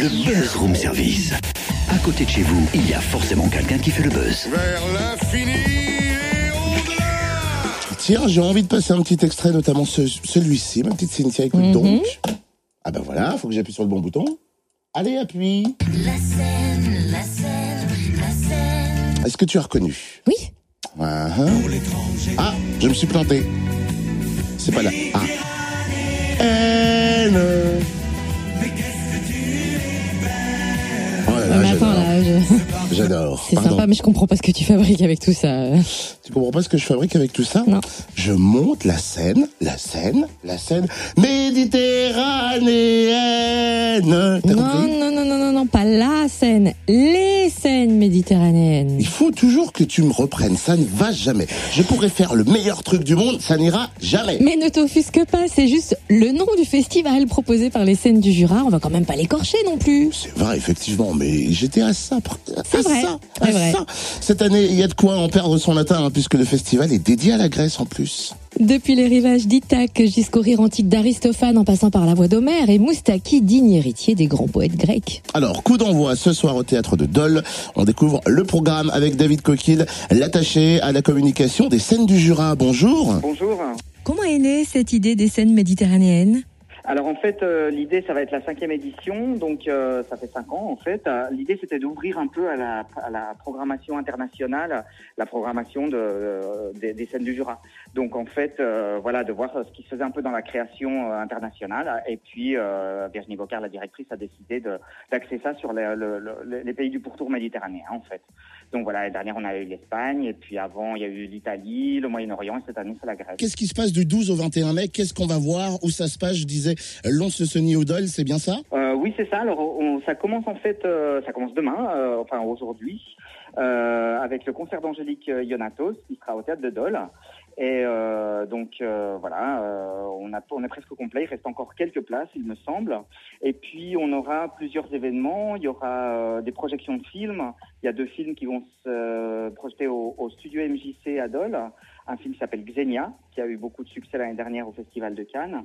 Le Buzz Room Service. À côté de chez vous, il y a forcément quelqu'un qui fait le buzz. Vers l'infini et au-delà Tiens, j'ai envie de passer un petit extrait, notamment ce- celui-ci. Ma petite Cynthia, écoute Mhm. donc. Ah ben voilà, faut que j'appuie sur le bon bouton. Allez, appuie. La scène, la scène, la scène. Est-ce que tu as reconnu? Oui. Ah, ah. Ah, je me suis planté. C'est pas là. Ah. N. j'adore. je- J'adore. c'est sympa, mais je comprends pas ce que tu fabriques avec tout ça. Tu comprends pas ce que je fabrique avec tout ça Non. Je monte la Seine, la Seine, la Seine méditerranéenne. Non, non, non, non, non, non, pas la Seine, les Seines méditerranéennes. Il faut toujours que tu me reprennes, ça ne va jamais. Je pourrais faire le meilleur truc du monde, ça n'ira jamais. Mais ne t'offusque pas, c'est juste le nom du festival proposé par les Seines du Jura. On va quand même pas l'écorcher non plus. C'est vrai, effectivement, mais j'étais à ça, à C'est vrai, ça, à vrai. ça. Cette année, il y a de quoi en perdre son latin, hein, puisque le festival est dédié à la Grèce en plus. Depuis les rivages d'Ithaque jusqu'au rire antique d'Aristophane en passant par la voix d'Homère et Moustaki, digne héritier des grands poètes grecs. Alors, coup d'envoi ce soir au théâtre de Dole. On découvre le programme avec David Coquille, l'attaché à la communication des scènes du Jura. Bonjour. Bonjour. Comment est née cette idée des Seines méditerranéennes? Alors en fait, euh, l'idée, ça va être la cinquième édition, donc euh, ça fait cinq ans en fait. Euh, l'idée, c'était d'ouvrir un peu à la, à la programmation internationale, la programmation de, euh, des, des scènes du Jura. Donc en fait, euh, voilà, de voir ce qui se faisait un peu dans la création internationale. Et puis Virginie Bocard, la directrice, a décidé d'axer ça sur les, le- le- les pays du pourtour méditerranéen en fait. Donc voilà, l'année dernière, on a eu l'Espagne, et puis avant, il y a eu l'Italie, le Moyen-Orient, et cette année, c'est la Grèce. Qu'est-ce qui se passe du 12 au 21 mai? Qu'est-ce qu'on va voir? Où ça se passe? Je disais Lons-le-Saunier au Dole, c'est bien ça? Euh, oui, c'est ça. Alors, ça commence en fait, euh, ça commence demain, euh, enfin aujourd'hui, avec le concert d'Angélique Ionatos, qui sera au théâtre de Dole. Et euh, donc euh, voilà, euh, on, a, est presque complet. Il reste encore quelques places, il me semble. Et puis on aura plusieurs événements. Il y aura des projections de films. Il y a deux films qui vont se projeter au, studio MJC à Dole. Un film s'appelle Xenia, qui a eu beaucoup de succès l'année dernière au Festival de Cannes.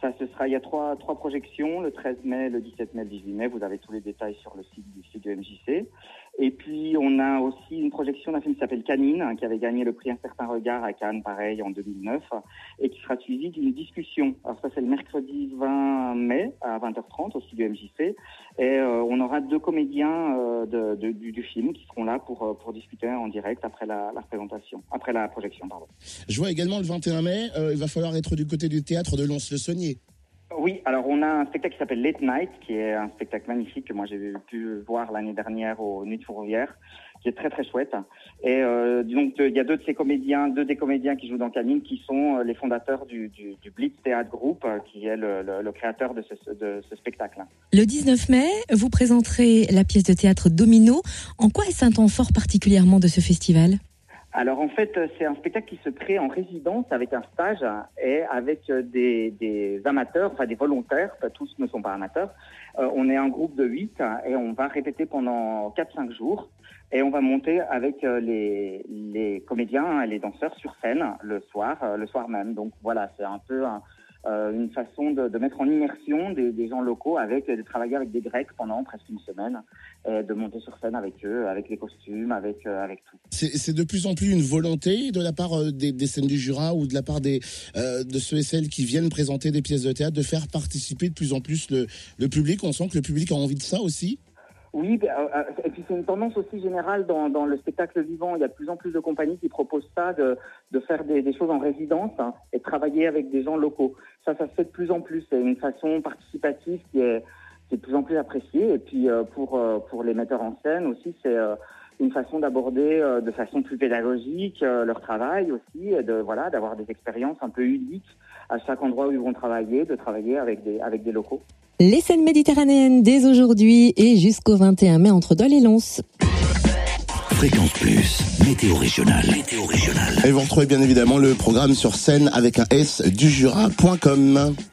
Ça, ce sera, il y a trois, trois projections, le 13 mai, le 17 mai, le 18 mai. Vous avez tous les détails sur le site du studio MJC. Et puis, on a aussi une projection d'un film qui s'appelle Canine, hein, qui avait gagné le prix Un certain regard à Cannes, en 2009, et qui sera suivi d'une discussion. Alors ça, c'est le mercredi 20 mai à 20h30 au studio MJC. Et euh, on aura deux comédiens euh, du, film qui seront là pour, euh, pour discuter en direct après la, représentation, après la projection, pardon. Je vois également le 21 mai, il va falloir être du côté du théâtre de Lons-le-Saunier. Oui, alors on a un spectacle qui s'appelle Late Night, qui est un spectacle magnifique que moi j'ai pu voir l'année dernière aux Nuits de Fourvière, qui est très très chouette. Et euh, donc il y a deux de ces comédiens, deux des comédiens qui jouent dans Canine, qui sont euh, les fondateurs du, Blitz Theatre Group, euh, qui est le créateur de ce, de ce spectacle. Le 19 mai, vous présenterez la pièce de théâtre Domino. En quoi est-ce un temps fort particulièrement de ce festival? Alors en fait, c'est un spectacle qui se crée en résidence avec un stage et avec des, amateurs, enfin des volontaires, tous ne sont pas amateurs. Euh, on est un groupe de huit et on va répéter pendant 4-5 jours et on va monter avec euh, les, les comédiens et les danseurs sur scène le soir, euh, le soir même. Donc voilà, c'est un peu un- euh, une façon de, mettre en immersion des, gens locaux avec de travailler avec des Grecs pendant presque une semaine et de monter sur scène avec eux, avec les costumes, avec euh, avec tout. C'est de plus en plus une volonté de la part euh, des, des scènes du Jura ou de la part des, de ceux et celles qui viennent présenter des pièces de théâtre de faire participer de plus en plus le, le public. On sent que le public a envie de ça aussi. Oui, ben, euh, euh, et puis c'est une tendance aussi générale dans, le spectacle vivant. Il y a de plus en plus de compagnies qui proposent ça, de, faire des, choses en résidence hein, et de travailler avec des gens locaux. Ça, ça se fait de plus en plus. C'est une façon participative qui est, qui est de plus en plus appréciée. Et puis euh, pour, pour les metteurs en scène aussi, c'est une façon d'aborder de façon plus pédagogique leur travail aussi, et de voilà, d'avoir des expériences un peu uniques à chaque endroit où ils vont travailler, de travailler avec des, avec des locaux. Les scènes méditerranéennes dès aujourd'hui et jusqu'au 21 mai entre Dole et Lons. Fréquence Plus, météo régionale. Météo régionale. Et vous retrouvez bien évidemment le programme sur scène avec un S du Jura.com.